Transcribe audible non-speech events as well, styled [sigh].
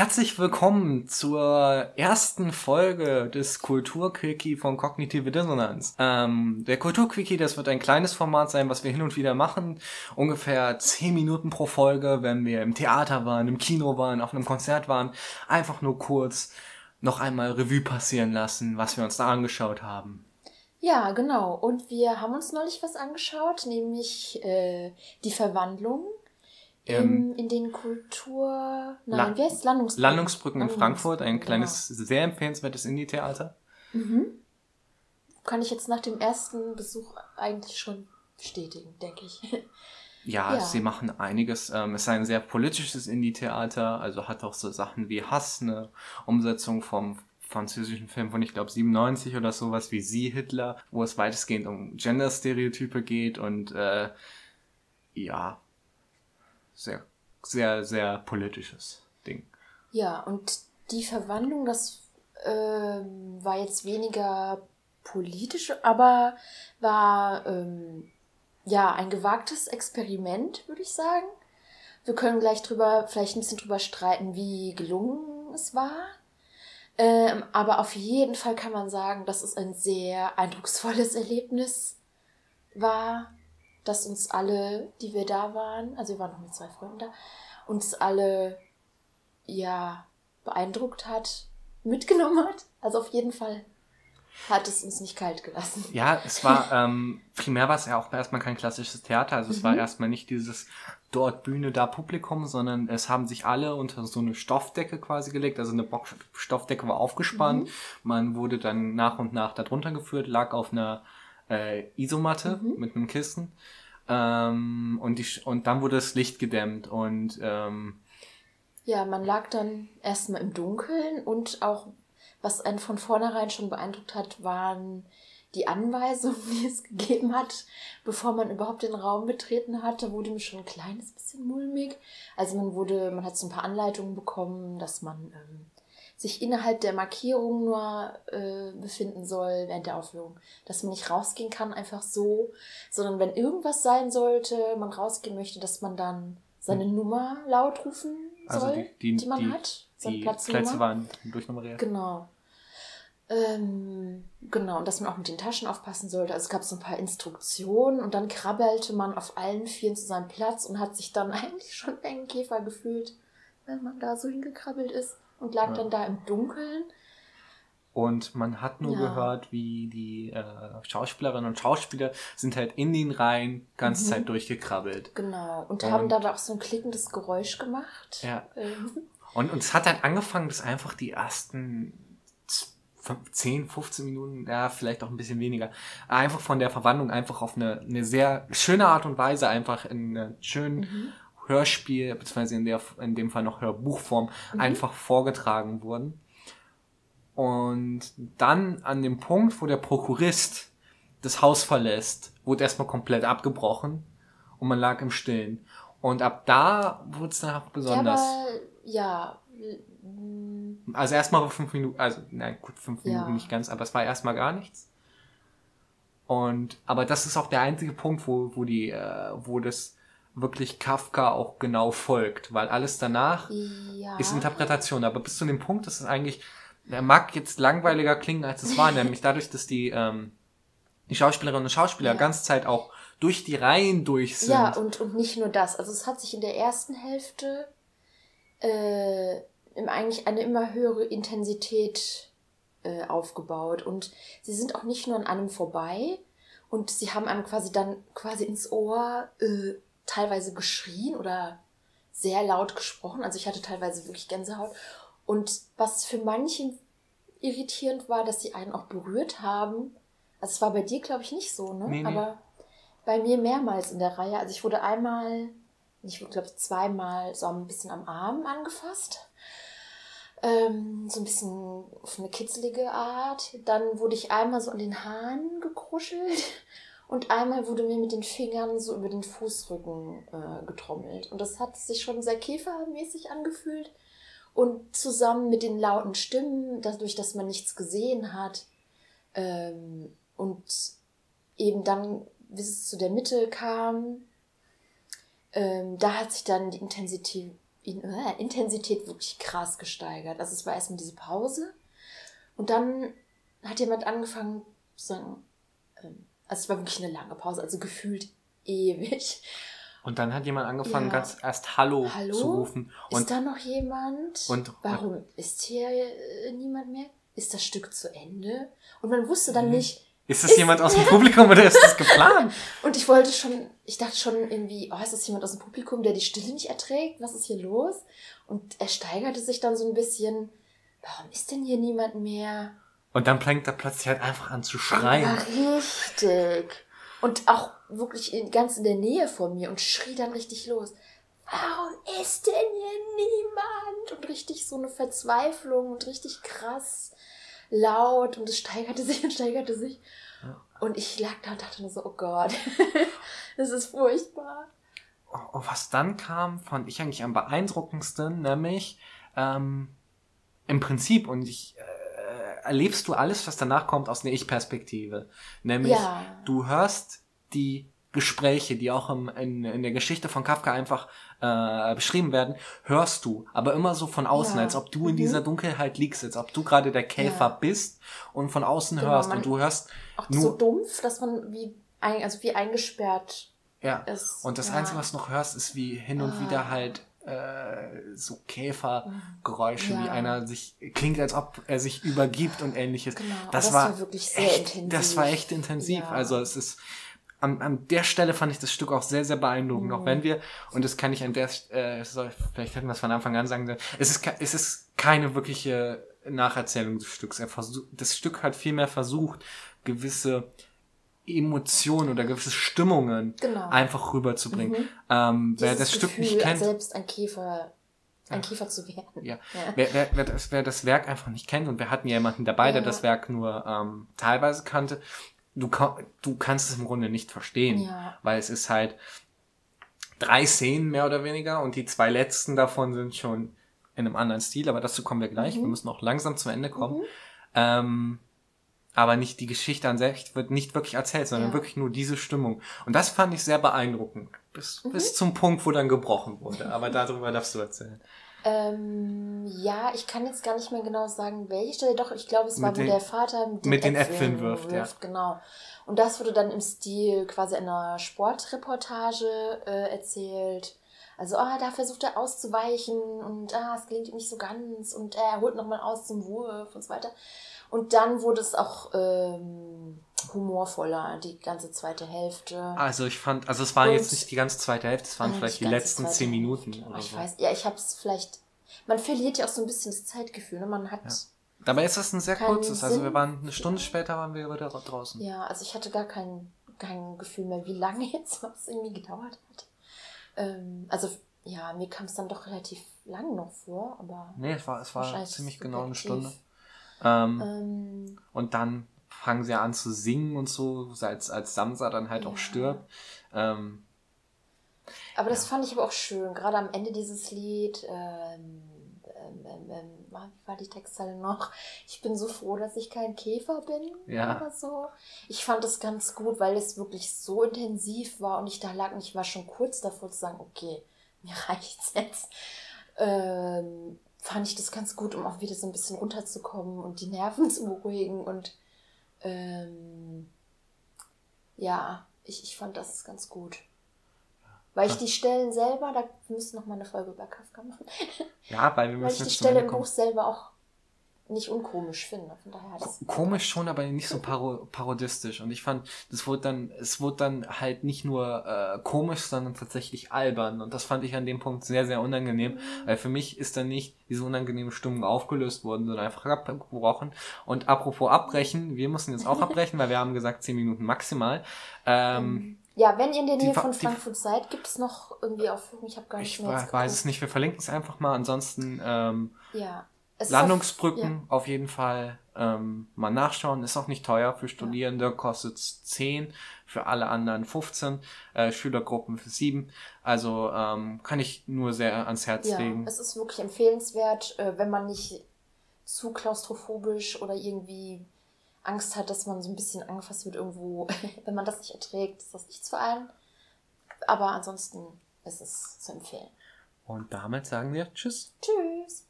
Herzlich willkommen zur ersten Folge des Kulturquickie von Kognitive Dissonanz. Ähm, der Kulturquickie, das wird ein kleines Format sein, was wir hin und wieder machen. Ungefähr zehn Minuten pro Folge, wenn wir im Theater waren, im Kino waren, auf einem Konzert waren. Einfach nur kurz noch einmal Revue passieren lassen, was wir uns da angeschaut haben. Ja, genau. Und wir haben uns neulich was angeschaut, nämlich äh, die Verwandlung in, in den Kultur... Nein, La wie heißt Landungsbrücken? Landungsbrücken in Frankfurt, ein kleines, genau. sehr empfehlenswertes Indie-Theater. Mhm. Kann ich jetzt nach dem ersten Besuch eigentlich schon bestätigen, denke ich. [laughs] Ja, ja, sie machen einiges. Ähm, es ist ein sehr politisches Indie-Theater, also hat auch so Sachen wie Hass, eine Umsetzung vom französischen Film von, ich glaube, 97 oder sowas wie Sie, Hitler, wo es weitestgehend um Gender-Stereotype geht und äh, ja, sehr, sehr, sehr politisches Ding. Ja, und die Verwandlung, das äh, war jetzt weniger politisch, aber war ähm, ja ein gewagtes Experiment, würde ich sagen. Wir können gleich drüber, vielleicht ein bisschen drüber streiten, wie gelungen es war. Ähm, aber auf jeden Fall kann man sagen, dass es ein sehr eindrucksvolles Erlebnis war dass uns alle, die wir da waren, also wir waren noch mit zwei Freunden da, uns alle ja beeindruckt hat, [laughs] mitgenommen hat. Also auf jeden Fall hat es uns nicht kalt gelassen. Ja, es war, ähm, primär war es ja auch erstmal kein klassisches Theater. Also mhm. es war mhm. erstmal nicht dieses dort Bühne, da Publikum, sondern es haben sich alle unter so eine Stoffdecke quasi gelegt. Also eine Box Stoffdecke war aufgespannt. Mhm. Man wurde dann nach und nach darunter geführt, lag auf einer äh, Isomatte mhm. mit einem Kissen. Ähm, und, die, und dann wurde das Licht gedämmt und ähm, ja, man lag dann erstmal im Dunkeln und auch, was einen von vornherein schon beeindruckt hat, waren die Anweisungen, [laughs] die es gegeben hat, bevor man überhaupt den Raum betreten hatte, wurde mir schon ein kleines bisschen mulmig. Also man wurde, man hat so ein paar Anleitungen bekommen, dass man ähm, sich innerhalb der Markierung nur äh, befinden soll während der Aufführung. Dass man nicht rausgehen kann einfach so, sondern wenn irgendwas sein sollte, man rausgehen möchte, dass man dann seine hm. Nummer laut rufen also soll, also die, die, die man die, hat. Seine die Plätze waren durchnummeriert. Genau. Ähm, genau, und dass man auch mit den Taschen aufpassen sollte. Also es gab so ein paar Instruktionen und dann krabbelte man auf allen Vieren zu seinem Platz und hat sich dann [laughs] eigentlich schon wie ein Käfer gefühlt, wenn man da so hingekrabbelt ist und lag ja. dann da im Dunkeln. Und man hat nur ja. gehört, wie die äh, Schauspielerinnen und Schauspieler sind halt in den Reihen ganze mhm. Zeit durchgekrabbelt. Genau. Und, und haben dann auch so ein klickendes Geräusch gemacht. Ja. Ähm. Und, und es hat dann angefangen, bis einfach die ersten 10, 15 Minuten, ja, vielleicht auch ein bisschen weniger, einfach von der Verwandlung einfach auf eine, eine sehr schöne Art und Weise einfach in einen schönen mhm. Hörspiel, beziehungsweise in, der, in dem Fall noch Hörbuchform, mhm. einfach vorgetragen wurden. Und dann an dem Punkt, wo der Prokurist das Haus verlässt, wurde erstmal komplett abgebrochen und man lag im Stillen. Und ab da wurde es dann auch besonders. Ja, ja. Also erstmal fünf Minuten, also nein, gut, fünf ja. Minuten nicht ganz, aber es war erstmal gar nichts. Und aber das ist auch der einzige Punkt, wo, wo die, äh, wo das wirklich Kafka auch genau folgt, weil alles danach ja. ist Interpretation. Aber bis zu dem Punkt ist es eigentlich, er mag jetzt langweiliger klingen, als es war, [laughs] nämlich dadurch, dass die, ähm, die Schauspielerinnen und Schauspieler ja. ganze Zeit auch durch die Reihen durch sind. Ja, und, und nicht nur das. Also es hat sich in der ersten Hälfte äh, eigentlich eine immer höhere Intensität äh, aufgebaut. Und sie sind auch nicht nur an einem vorbei, und sie haben einem quasi dann quasi ins Ohr äh, teilweise geschrien oder sehr laut gesprochen. Also ich hatte teilweise wirklich Gänsehaut. Und was für manchen irritierend war, dass sie einen auch berührt haben. Also es war bei dir, glaube ich, nicht so, ne? Nee, nee. Aber bei mir mehrmals in der Reihe. Also ich wurde einmal, ich wurde, glaube ich, zweimal so ein bisschen am Arm angefasst. Ähm, so ein bisschen auf eine kitzelige Art. Dann wurde ich einmal so an den Haaren gekruschelt. Und einmal wurde mir mit den Fingern so über den Fußrücken äh, getrommelt. Und das hat sich schon sehr käfermäßig angefühlt. Und zusammen mit den lauten Stimmen, dadurch, dass man nichts gesehen hat, ähm, und eben dann, bis es zu der Mitte kam, ähm, da hat sich dann die Intensität, in, äh, Intensität wirklich krass gesteigert. Also es war erstmal diese Pause und dann hat jemand angefangen zu sagen, ähm, also es war wirklich eine lange Pause, also gefühlt ewig. Und dann hat jemand angefangen, ja. ganz erst Hallo, Hallo, zu rufen. Und ist da noch jemand? Und warum ist hier äh, niemand mehr? Ist das Stück zu Ende? Und man wusste dann mhm. nicht. Ist das ist, jemand aus dem Publikum oder ist das geplant? [laughs] und ich wollte schon, ich dachte schon irgendwie, oh, ist das jemand aus dem Publikum, der die Stille nicht erträgt? Was ist hier los? Und er steigerte sich dann so ein bisschen, warum ist denn hier niemand mehr? Und dann fängt er plötzlich halt einfach an zu schreien. Ja, richtig. Und auch wirklich ganz in der Nähe von mir und schrie dann richtig los. Warum ist denn hier niemand? Und richtig so eine Verzweiflung und richtig krass laut und es steigerte [laughs] sich und steigerte sich. Und ich lag da und dachte nur so, oh Gott, [laughs] das ist furchtbar. Und was dann kam, fand ich eigentlich am beeindruckendsten, nämlich ähm, im Prinzip, und ich äh, erlebst du alles, was danach kommt, aus einer Ich-Perspektive. Nämlich, ja. du hörst die Gespräche, die auch im, in, in der Geschichte von Kafka einfach äh, beschrieben werden, hörst du, aber immer so von außen, ja. als ob du in mhm. dieser Dunkelheit liegst, als ob du gerade der Käfer ja. bist und von außen genau, hörst und du hörst auch nur so dumpf, dass man wie ein, also wie eingesperrt ja. ist. Und das ja. Einzige, was du noch hörst, ist wie hin und ah. wieder halt äh, so Käfergeräusche, ja. wie einer sich klingt, als ob er sich übergibt und ähnliches. Genau, das, das war, war, wirklich sehr echt, intensiv. Das war echt intensiv. Ja. Also es ist an, an der Stelle fand ich das Stück auch sehr, sehr beeindruckend. Mhm. Auch wenn wir, und das kann ich an der, äh, soll, vielleicht hätten wir es von Anfang an sagen sollen, es ist, es ist keine wirkliche Nacherzählung des Stücks. Er versucht, das Stück hat vielmehr versucht, gewisse Emotionen oder gewisse Stimmungen genau. einfach rüberzubringen. Mhm. Ähm, wer das Gefühl, Stück nicht kennt. Selbst ein Käfer ein Käfer zu werden. Ja. ja. Wer, wer, wer, das, wer das Werk einfach nicht kennt, und wir hatten ja jemanden dabei, ja. der das Werk nur ähm, teilweise kannte, du, du kannst es im Grunde nicht verstehen, ja. weil es ist halt drei Szenen mehr oder weniger und die zwei letzten davon sind schon in einem anderen Stil, aber dazu kommen wir gleich. Mhm. Wir müssen auch langsam zum Ende kommen. Mhm. Ähm, aber nicht die Geschichte an sich wird nicht wirklich erzählt, sondern ja. wirklich nur diese Stimmung. Und das fand ich sehr beeindruckend. Bis, mhm. bis zum Punkt, wo dann gebrochen wurde. Aber darüber darfst du erzählen. Ähm, ja, ich kann jetzt gar nicht mehr genau sagen, welche Stelle. Doch, ich glaube, es war, den, wo der Vater mit den, mit den Äpfeln, Äpfeln wirft, wirft. Ja. Genau. Und das wurde dann im Stil quasi einer Sportreportage äh, erzählt. Also, ah, da versucht er auszuweichen und ah, es gelingt ihm nicht so ganz und er holt nochmal aus zum Wurf und so weiter. Und dann wurde es auch ähm, humorvoller, die ganze zweite Hälfte. Also ich fand, also es war und, jetzt nicht die ganze zweite Hälfte, es waren vielleicht die, die letzten zehn Minuten. Oder ich so. weiß, ja, ich habe es vielleicht. Man verliert ja auch so ein bisschen das Zeitgefühl, ne? Man hat. Ja. Dabei ist das ein sehr kurzes. Also wir waren eine Stunde später waren wir wieder draußen. Ja, also ich hatte gar kein, kein Gefühl mehr, wie lange [laughs] jetzt was irgendwie gedauert hat. Ähm, also ja, mir kam es dann doch relativ lang noch vor, aber. Nee, es war, es war ziemlich genau eine Stunde. Ähm, ähm, und dann fangen sie an zu singen und so, als, als Samsa dann halt ja. auch stirbt. Ähm, aber das ja. fand ich aber auch schön, gerade am Ende dieses Lied. Ähm, ähm, ähm, wie war die Textzeile noch? Ich bin so froh, dass ich kein Käfer bin. Ja. Oder so. Ich fand das ganz gut, weil es wirklich so intensiv war und ich da lag und ich war schon kurz davor zu sagen, okay, [laughs] mir reicht's jetzt. Ähm, fand ich das ganz gut, um auch wieder so ein bisschen runterzukommen und die Nerven [laughs] zu beruhigen. Und ähm, ja, ich, ich fand das ganz gut. Weil ich die Stellen selber, da müssen noch mal eine Folge über Kafka machen. Ja, weil wir müssen Weil ich die Stelle im Buch selber auch nicht unkomisch finde. Von daher Komisch schon, aber nicht so paro parodistisch. Und ich fand, das wurde dann, es wurde dann halt nicht nur äh, komisch, sondern tatsächlich albern. Und das fand ich an dem Punkt sehr, sehr unangenehm. Mhm. Weil für mich ist dann nicht diese unangenehme Stimmung aufgelöst worden, sondern einfach abgebrochen. Und apropos abbrechen, wir müssen jetzt auch abbrechen, weil wir haben gesagt, zehn Minuten maximal. Ähm, mhm. ja, wenn ihr in der Nähe von Frankfurt seid, gibt es noch irgendwie Aufführungen? Ich habe gar nicht ich mehr. Ich weiß es nicht, wir verlinken es einfach mal. Ansonsten ähm, ja. Landungsbrücken auf, ja. auf, jeden Fall ähm, mal nachschauen. Ist auch nicht teuer für Studierende, ja. kostet 10, für alle anderen 15, äh, Schülergruppen für 7. Also ähm, kann ich nur sehr ans Herz ja, legen. Es ist wirklich empfehlenswert, äh, wenn man nicht zu klaustrophobisch oder irgendwie Angst hat, dass man so ein bisschen angefasst wird irgendwo. [laughs] wenn man das nicht erträgt, ist das nichts für einen. Aber ansonsten ist es zu empfehlen. Und damit sagen wir Tschüss. Tschüss.